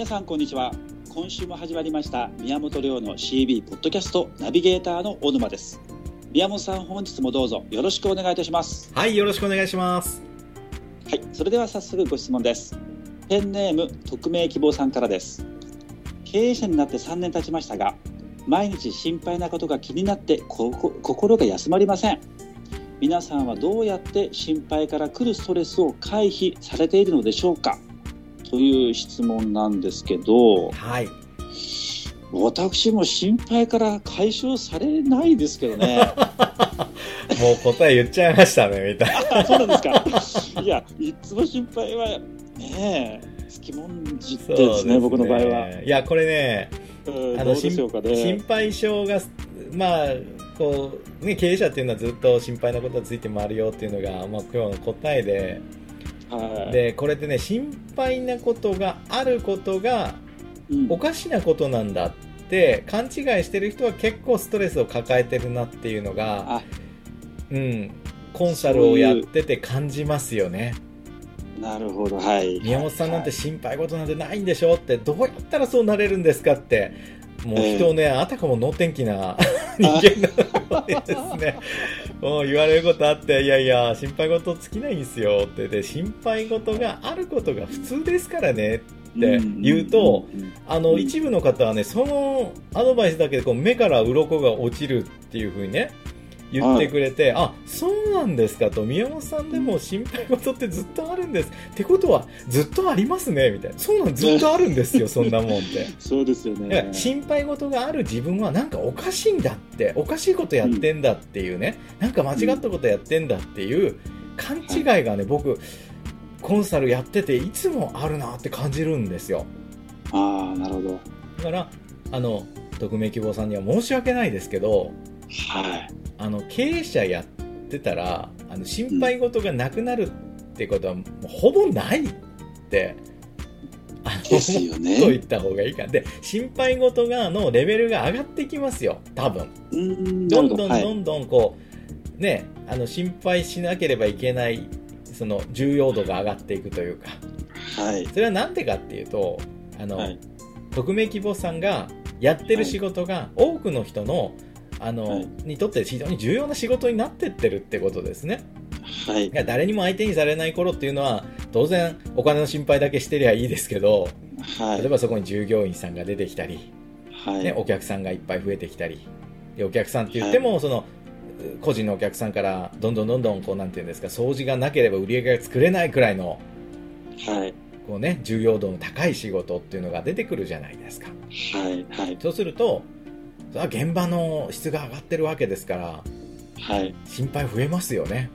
皆さんこんにちは。今週も始まりました宮本亮の CB ポッドキャストナビゲーターの小沼です。宮本さん本日もどうぞよろしくお願いいたします。はい、よろしくお願いします。はいそれでは早速ご質問です。ペンネーム匿名希望さんからです。経営者になって3年経ちましたが毎日心配なことが気になってここ心が休まりません。皆さんはどうやって心配から来るストレスを回避されているのでしょうかという質問なんですけどはい。私も心配から解消されないですけどね もう答え言っちゃいましたね、みたいな。あそうなんですかいやいつも心配はねえつきもんじってですね僕の場合は。いや、これね、うんあのどうでしょうか心ね配性が、まあ、こう、ね、経営者っていうのはずっと心配なことがついて回るよっていうのが、まあ、今日の答えで、はいで、これってね、心配なことがあることがうん。おかしなことなんだって勘違いしてる人は結構ストレスを抱えてるなっていうのが、あ。うん、コンサルをやってて感じますよね。なるほどはい。宮本さんなんてはい心配事なんてないんでしょってどうやったらそうなれるんですかってもう人をね、あたかも能天気な人間なのでですね もう言われることあっていやいや心配事尽きないんですよ。ってで心配事があることが普通ですからね。って言うと、あの一部の方はねそのアドバイスだけでこう目から鱗が落ちるっていう風にね言ってくれて、あそうなんですかと宮本さんでも心配事ってずっとあるんです。ってことはずっとありますねみたいな。そうなんずっとあるんですよ そんなもんって。そうですよね。心配事がある自分はなんかおかしいんだっておかしいことやってんだっていうね、なんか間違ったことやってんだっていう勘違いがね、僕コンサルやってていつもあるなって感じるんですよ。ああなるほど。だからあの匿名希望さんには申し訳ないですけどはいあの経営者やってたらあの心配事がなくなるってことはもうほぼないって。ですよね。と言った方がいいかで心配事がのレベルが上がってきますよ。多分。うんどんどんどんどんこうねあの心配しなければいけないその重要度が上がっていくというか。はい。それはなんでかっていうとあの、はい。匿名希望さんがやってる仕事が多くの人のあの、はい。にとって非常に重要な仕事になってってるってことですね。はい。誰にも相手にされない頃っていうのは当然お金の心配だけしてりゃいいですけどはい。例えばそこに従業員さんが出てきたり、はい。ね、お客さんがいっぱい増えてきたりでお客さんって言っても、その個人のお客さんからどんどんどんどんこうなんていうんですか掃除がなければ売り上げが作れないくらいのはい。こう、ね、重要度の高い仕事っていうのが出てくるじゃないですか。はい。はい。そうするとそれは現場の質が上がってるわけですからはい。心配増えますよね。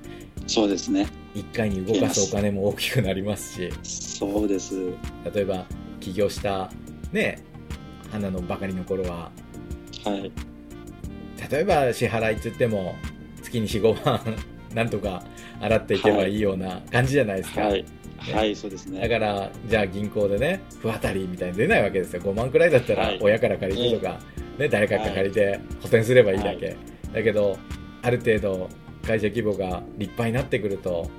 そうですね。1回に動かすお金も大きくなりますし。そうです。例えば起業したね花のばかりの頃ははい。例えば支払いって言っても月に45万 なんとか払っていけばいいような感じじゃないですか、はい。はいそうですだねからじゃあ銀行でね不当たりみたいに出ないわけですよ。5万くらいだったらはい。親から借りるとか、ね、誰かから借りて補填すればいいだけ、だけどある程度会社規模が立派になってくると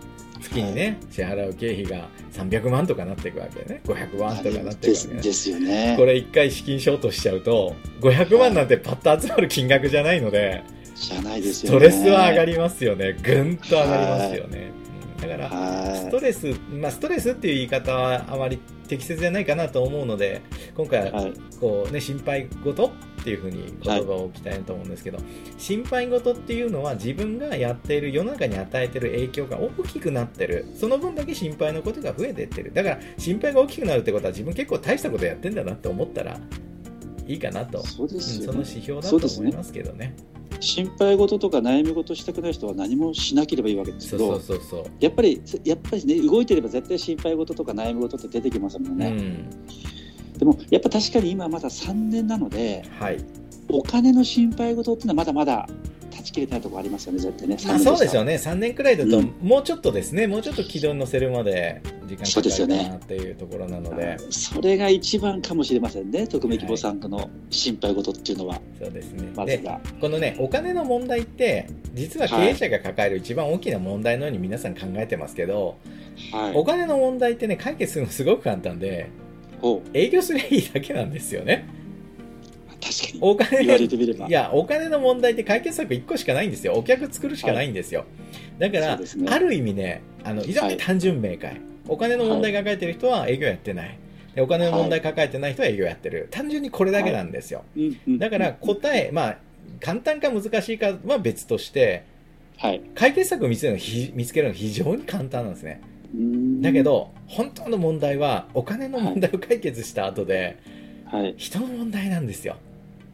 月にね、支払う経費が300万とかなっていくわけね。500万とかなっていくわけね。です。ですよね。これ1回資金ショートしちゃうと500万なんてパッと集まる金額じゃないので、じゃないですスよね。トレスは上がりますよね。ぐんと上がりますよね、うん。だからスはトレス、まあ、ストレスっていう言い方はあまり適切じゃないかなと思うので今回はいはい。こう、ね、心配事っていうふうに言葉を置きたいなと思うんですけど、心配事っていうのは自分がやっている世の中に与えている影響が大きくなってる。その分だけ心配のことが増えていってる。だから心配が大きくなるってことは自分結構大したことやってんだなって思ったらいいかなと、そうでうんその指標だと思いますけどね。心配事とか悩み事したくない人は何もしなければいいわけですけどそうそうそうやっぱりやっぱりね動いてれば絶対心配事とか悩み事って出てきますもんうね、ん。でもやっぱ確かに今まだ3年なのではい。お金の心配事っていうのはまだまだ断ち切れてないところありますよね絶対ね。まあ、そうですよね。ね、3年くらいだと、うん。もうちょっとですね、もうちょっと軌道に乗せるまで時間かかるかなっていうところなので、それが一番かもしれませんね匿名希望さんの心配事っていうのは、そうですね。で、まずがこのね、お金の問題って、実は経営者が抱える一番大きな問題のように皆さん考えてますけど、はい。お金の問題ってね、解決するのすごく簡単で、ほ営業すりゃいいだけなんですよね。う確かに。お金言われてみれば。いや、お金の問題って解決策1個しかないんですよ。お客作るしかないんですよ。だから、ねある意味ね、あの、非常に単純明快。お金の問題抱えてる人は営業やってない。でお金の問題抱えてない人は営業やってる。単純にこれだけなんですよ。うんうんだから答え、まあ、簡単か難しいかは別として、はい。解決策を見つけるのひ見つけるのが非常に簡単なんですね。うんだけ、ど、本当の問題は、お金の問題を解決した後で、はい。人の問題なんですよ。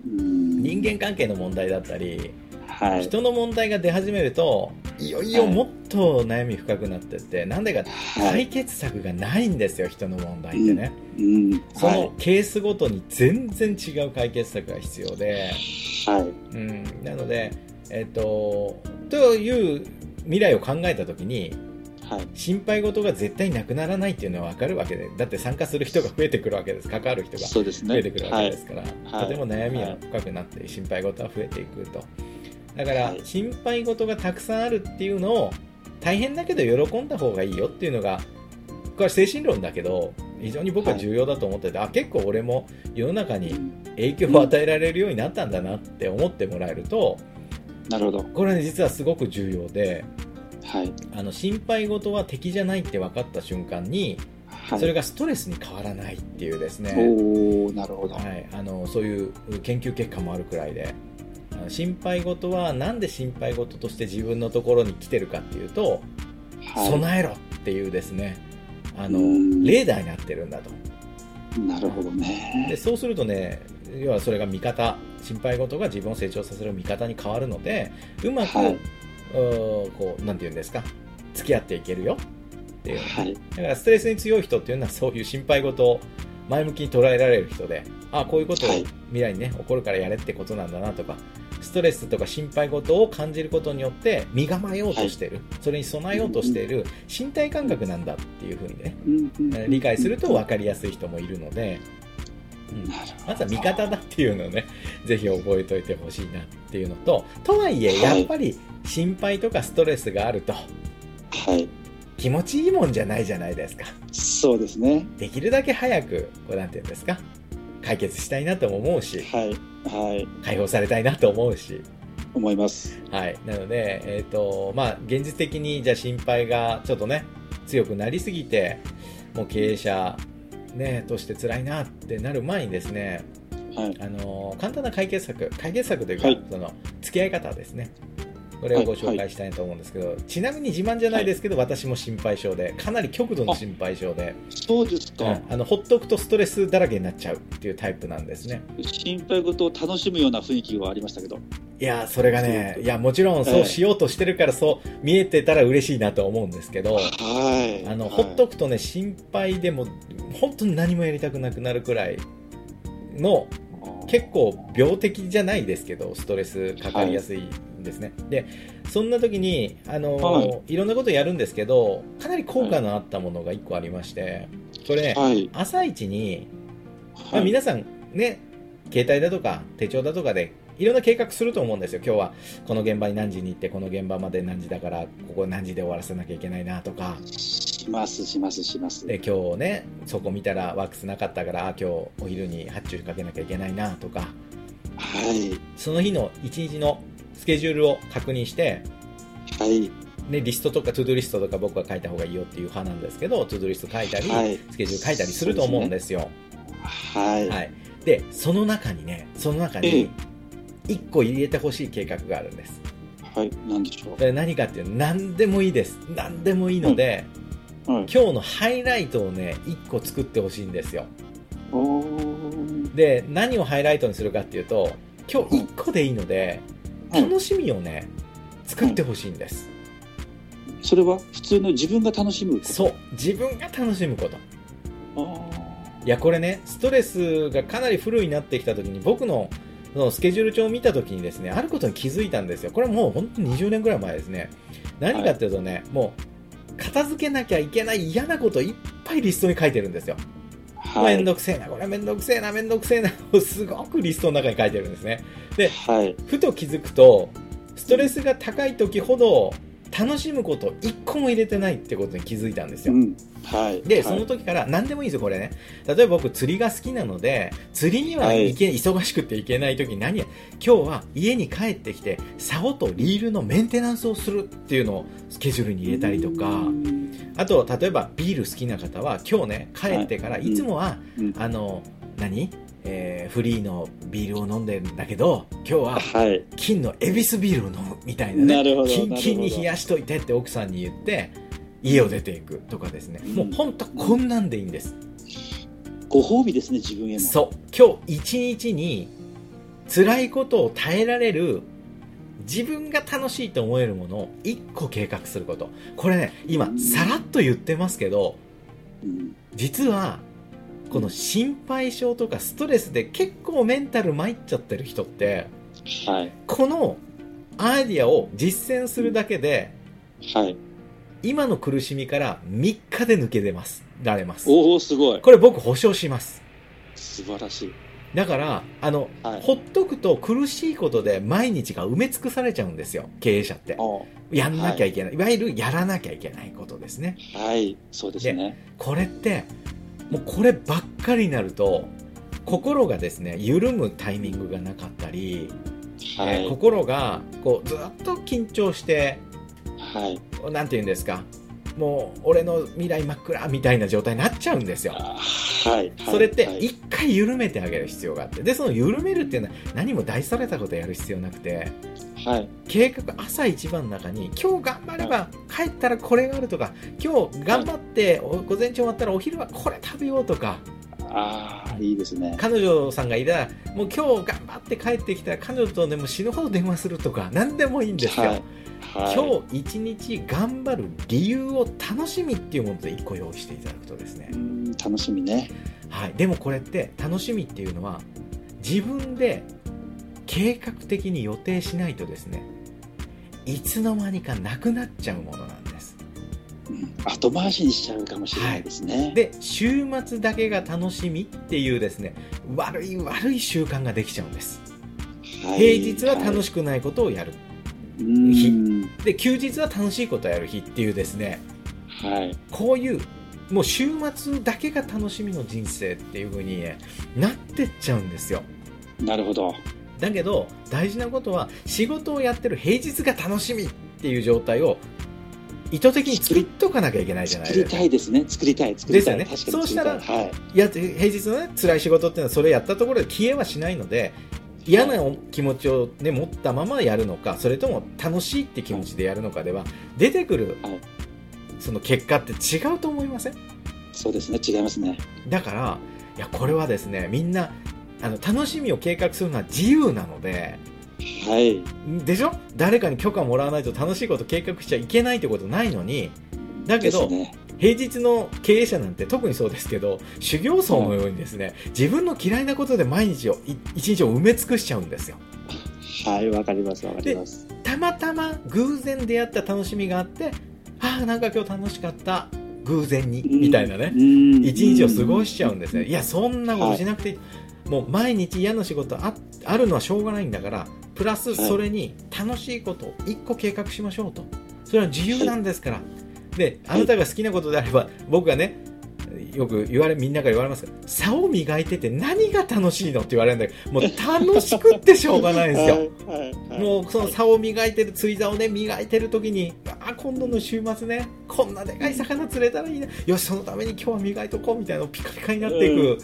うん人間関係の問題だったり、はい。人の問題が出始めると、いよいよもっと悩み深くなってって、なんでか、はい。解決策がないんですよ、人の問題ってね。うん。そのケースごとに全然違う解決策が必要で、はい。うん、なので、えっと、という未来を考えたときに、はい。心配事が絶対なくならないっていうのは分かるわけで、だって参加する人が増えてくるわけです、関わる人が。増えてくるわけですから、はい。とても悩みは深くなって、心配事は増えていくと。だから、はい。心配事がたくさんあるっていうのを、大変だけど喜んだ方がいいよっていうのが、これは精神論だけど、非常に僕は重要だと思ってて、あ、結構俺も世の中に影響を与えられるようになったんだなって思ってもらえると、なるほど。これはね、実はすごく重要で、はい。あの心配事は敵じゃないって分かった瞬間に、はい。それがストレスに変わらないっていうですね、おおなるほど。はい、あのそういう研究結果もあるくらいで心配事はなんで心配事として自分のところに来てるかっていうと、はい。備えろっていうですねあのうんレーダーになってるんだとなるほどでね。そうするとね要はそれが味方心配事が自分を成長させる味方に変わるのでうまく、こうなんていうんですか？付き合っていけるよ。っていう、はい。だからストレスに強い人っていうのはそういう心配事を前向きに捉えられる人で、あこういうことをはい。未来にね、起こるからやれってことなんだなとか、ストレスとか心配事を感じることによって身構えようとしてい。る、それに備えようとしている身体感覚なんだっていうふうにね、理解すると分かりやすい人もいるので、まずは味方だっていうのをね、ぜひ覚えておいてほしいなっていうのと、とはいえ、はいやっぱり心配とかストレスがあると、はい。気持ちいいもんじゃないじゃないですか。そうですね。できるだけ早く、こうなんていうんですか、解決したいなとも思うし、はい。はい。解放されたいなと思うし、思います。はい。なので、えっ、と、まあ、現実的に、じゃあ心配がちょっとね、強くなりすぎて、もう経営者、ね、として辛いなってなる前にですね、はい。あの、簡単な解決策、解決策というか、はいその、付き合い方ですね。これをご紹介したいなと思うんですけど、ちなみに自慢じゃないですけど、私も心配性で、かなり極度の心配性で、そうですか。うんあのほっとくとストレスだらけになっちゃうっていうタイプなんですね。心配事を楽しむような雰囲気はありましたけど。いや、それがね、いや、もちろんそうしようとしてるから、そう見えてたら嬉しいなと思うんですけど、はい。あの、はいほっとくとね、心配でも、本当に何もやりたくなくなるくらいの、結構病的じゃないですけど、ストレスかかりやすいんですね。で、そんな時に、あの、、はいろんなことやるんですけど、かなり効果のあったものが一個ありまして、これ。朝一に、まあ、はい。皆さんね、携帯だとか手帳だとかでいろんな計画すると思うんですよ。今日はこの現場に何時に行って、この現場まで何時だから、ここ何時で終わらせなきゃいけないなとか、します、します、します。で、今日ね、そこ見たらワックスなかったから、あ今日お昼に発注かけなきゃいけないなとか、はい。その日の一日のスケジュールを確認して、はい。ね、リストとか、 to do リストとか僕は書いた方がいいよっていう派なんですけど、 to do リスト書いたり、はい。スケジュール書いたりすると思うんですよ。はい。はい。で、その中にね、その中ええに、一個入れてほしい計画があるんです。はい。なんでしょそれ何かっていうと、何でもいいです。何でもいいので、う。はい。今日のハイライトをね、一個作ってほしいんですよ。で、何をハイライトにするかっていうと、今日一個でいいので、はい楽しみをね、作ってほしいんです。それは普通の自分が楽しむこと？そう。自分が楽しむこと。あいや、これね、ストレスがかなりフルになってきた時に、僕のそのスケジュール帳を見た時にですね、あることに気づいたんですよ。これもう本当に20年ぐらい前ですね。何かっていうとね、もう、片付けなきゃいけない嫌なこといっぱいリストに書いてるんですよ。ーはい。めんどくせえな、これめんどくせえな、めんどくせえな、すごくリストの中に書いてるんですね。で、はい。ふと気づくと、ストレスが高い時ほど、楽しむこと一個も入れてないってことに気づいたんですよ。うん。はい。で、はいその時から何でもいいですよ、これね。例えば僕釣りが好きなので、釣りには行け、忙しくて行けない時何や、今日は家に帰ってきて、竿とリールのメンテナンスをするっていうのをスケジュールに入れたりとか、うんあと、例えばビール好きな方は今日ね、帰ってから、はいいつもは、うんあの、何？えーフリーのビールを飲んでるんだけど、今日ははい。金のエビスビールを飲むみたいなね。なるほどキンキンに冷やしといてって奥さんに言って、家を出ていくとかですね。もう本当こんなんでいいんです。ご褒美ですね、自分への。そう。今日一日に辛いことを耐えられる自分が楽しいと思えるものを一個計画すること。これね、今さらっと言ってますけど、うん。実はこの心配性とかストレスで結構メンタル参っちゃってる人って、はい。このアイディアを実践するだけで、はい。今の苦しみから3日で抜け出ます。られます。おお、すごい。これ僕保証します。素晴らしい。だから、あの、はい。ほっとくと苦しいことで毎日が埋め尽くされちゃうんですよ。経営者って。おやんなきゃいけない。いわゆるやらなきゃいけないことですね。はい。そうですね。これって、もうこればっかりになると、心がですね、緩むタイミングがなかったり、はい。えー心がこうずっと緊張して、はい。なんて言うんですか、もう俺の未来真っ暗みたいな状態になっちゃうんですよ。あはい。それってはい一回緩めてあげる必要があって、で、その緩めるっていうのは何も大それたことやる必要なくて、はい。計画朝一番の中に今日頑張れば帰ったらこれがあるとか、今日頑張ってお午前中終わったらお昼はこれ食べようとか、ああ、いいですね。彼女さんがいたら、もう今日頑張って帰ってきたら彼女とでも死ぬほど電話するとか、何でもいいんですよ。はい。はい。今日一日頑張る理由を楽しみっていうもので一個用意していただくとですねう、ん楽しみね。はい、でもこれって楽しみっていうのは自分で計画的に予定しないとですねいつの間にかなくなっちゃうものなんです。うん後回しにしちゃうかもしれないですね。で週末だけが楽しみっていうですね悪い悪い習慣ができちゃうんです。はい。平日は楽しくないことをやる。うん。で休日は楽しいことをやる日っていうですねはい。こういうもう週末だけが楽しみの人生っていう風に、ね、なってっちゃうんですよ。なるほど。だけど大事なことは仕事をやってる平日が楽しみっていう状態を意図的に作っとかなきゃいけないじゃない作りですかたいですね。作りたい。作りたい。ですよね確かに作りたい。そうはい。いや平日のね辛い仕事っていうのはそれやったところで消えはしないので嫌な気持ちを、ね、持ったままやるのかそれとも楽しいって気持ちでやるのかでは出てくるはいその結果って違うと思いません？そうですね。違いますね。だからいやこれはですねみんなあの楽しみを計画するのは自由なのではい。でしょ？誰かに許可もらわないと楽しいこと計画しちゃいけないってことないのにだけど、ね。平日の経営者なんて特にそうですけど修行僧のようにですね自分の嫌いなことで毎日をい一日を埋め尽くしちゃうんですよはい。わかります。わかります。たまたま偶然出会った楽しみがあってああなんか今日楽しかった偶然にみたいなねうん一日を過ごしちゃうんですねいやそんなことしなくていい、もう毎日嫌な仕事ああるのはしょうがないんだからプラスそれに楽しいことを1個計画しましょうと。それは自由なんですから。であなたが好きなことであれば僕がねよく言われみんなが言われますが竿を磨いてて何が楽しいのって言われるんだけどもう楽しくってしょうがないんですよ。もうその竿を磨いてる釣り竿をね磨いてる時にあ今度の週末ねこんなでかい魚釣れたらいいなよしそのために今日は磨いとこうみたいなピカピカになっていく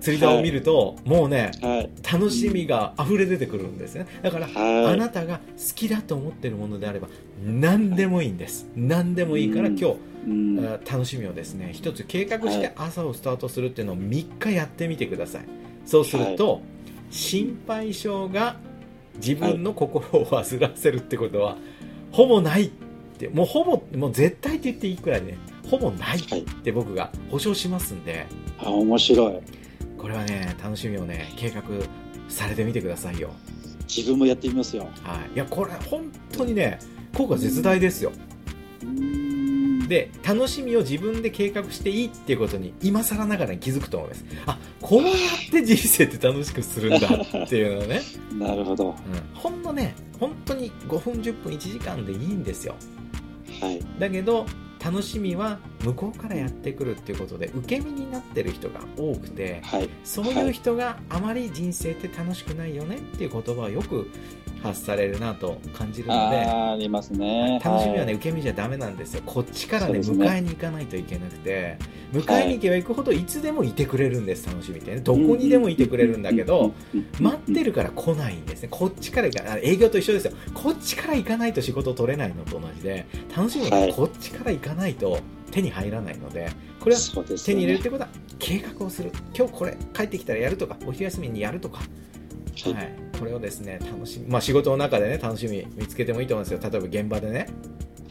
釣り竿を見ると、もうねはい。楽しみが溢れ出てくるんですね。だから、はい。あなたが好きだと思ってるものであれば何でもいいんです。何でもいいからうん。今日、楽しみをですね一つ計画して朝をスタートするっていうのを3日やってみてください。そうすると、心配性が自分の心を煩わせるってことは、ほぼないってもうほぼもう絶対って言っていいくらいで、ね、ほぼないはい。って僕が保証しますんで。あ、面白い。これはね楽しみをね計画されてみてくださいよ。自分もやってみますよ。はい。いやこれ本当にね効果絶大ですよ。うん。で楽しみを自分で計画していいっていうことに今更ながらに気づくと思います。あこうやって人生って楽しくするんだっていうのをね、なるほど。うん、ほんのね本当に5分10分1時間でいいんですよ。はい。だけど楽しみは向こうからやってくるっていうことで受け身になってる人が多くてはい。そういう人があまり人生って楽しくないよねっていう言葉をよく発されるなと感じるのでありますね。楽しみはね、い受け身じゃダメなんですよこっちからねね迎えに行かないといけなくて迎えに行けば行くほどいつでもいてくれるんです楽しみってねどこにでもいてくれるんだけど、待ってるから来ないんですねこっちから営業と一緒ですよこっちから行かないと仕事取れないのと同じで楽しみははいこっちから行かないと手に入らないのでこれは手に入れるっね。てことは計画をする今日これ帰ってきたらやるとかお昼休みにやるとかはいはい、これをですね楽しみ、まあ、仕事の中でね楽しみ見つけてもいいと思うんですよ。例えば現場でね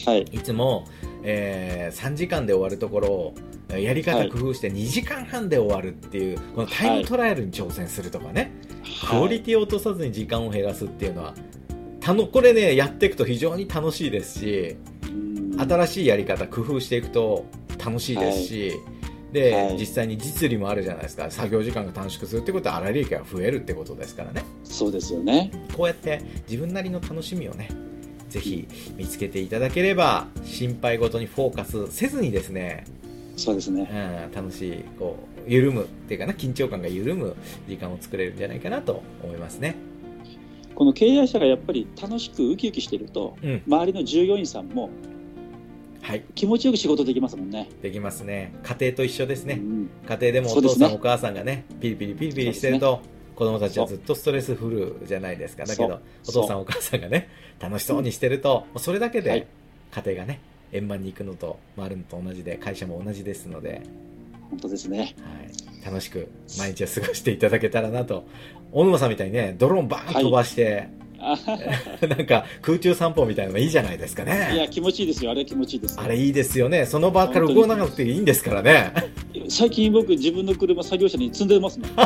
はい。いつも、えー3時間で終わるところをやり方工夫して2時間半で終わるっていうこのタイムトライアルに挑戦するとかね、クオリティを落とさずに時間を減らすっていうのはたのこれねやっていくと非常に楽しいですしうん。新しいやり方工夫していくと楽しいですし、で、はい実際に実利もあるじゃないですか作業時間が短縮するってことは粗利益が増えるってことですからねそうですよね。こうやって自分なりの楽しみをねぜひ見つけていただければ心配事にフォーカスせずにですね、そうですね。うん、楽しいこう緩むっていうかな緊張感が緩む時間を作れるんじゃないかなと思いますね。この経営者がやっぱり楽しくウキウキしてると、うん、周りの従業員さんもはい。気持ちよく仕事できますもんね。できますね。家庭と一緒ですね、うん家庭でもお父さん、お母さんがねピリピリピリピリしてると、子供たちはずっとストレスフルじゃないですか。だけどお父さんお母さんがね楽しそうにしてると、もうそれだけはい。で家庭がね円満に行くのと回るのと同じで会社も同じですので、本当ですね。はい、楽しく毎日を過ごしていただけたらなと小沼さんみたいにねドローンバーン飛ばして、あ なんか空中散歩みたいなのがいいじゃないですかいねや、気持ちいいですよ。あれ気持ちいいですよ。あれいいですよね。その場から動かなくていいんですからね。最近僕、自分の車作業車に積んでますもん。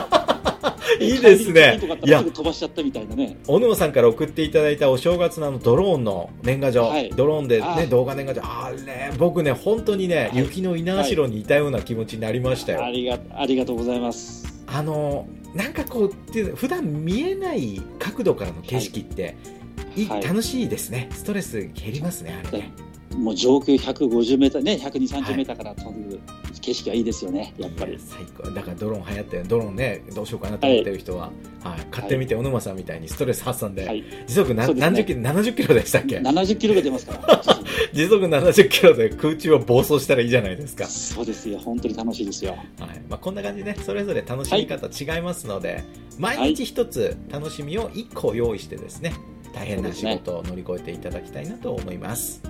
いいですね。いや。飛ばしちゃったみたいなね。小沼さんから送っていただいたお正月のあのドローンの年賀状、はい。ドローンで、あね、動画年賀状。あれ僕ね本当にね、はい。雪の猪苗代にいたような気持ちになりましたよ、ありがありがとうございます。あのなんかこうっていう普段見えない角度からの景色って、はい。楽しいですね。ストレス減りますねあれねもう上空150メーターね、120、30メーターから飛ぶ景色はいいですよね、やっぱり。最高。だからドローン流行ってるドローンねどうしようかなと思ってる人は、はい。買ってみて、小沼さんみたいにストレス発散で、はい。時速ね。何十キロ70キロでしたっけ？70キロが出ますから。時速70キロで空中を暴走したらいいじゃないですか。そうですよ、本当に楽しいですよ。はい。まあ、こんな感じで、ね、それぞれ楽しみ方違いますので、毎日一つ楽しみを1個用意してですね大変な仕事を乗り越えていただきたいなと思います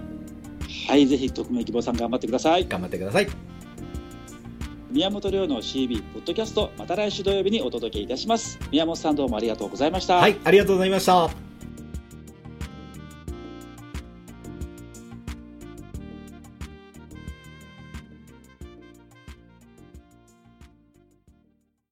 はい、ぜひ、匿名希望さん頑張ってください。頑張ってください宮本亮の CB ポッドキャスト、また来週土曜日にお届けいたします。宮本さんどうもありがとうございました。はいありがとうございました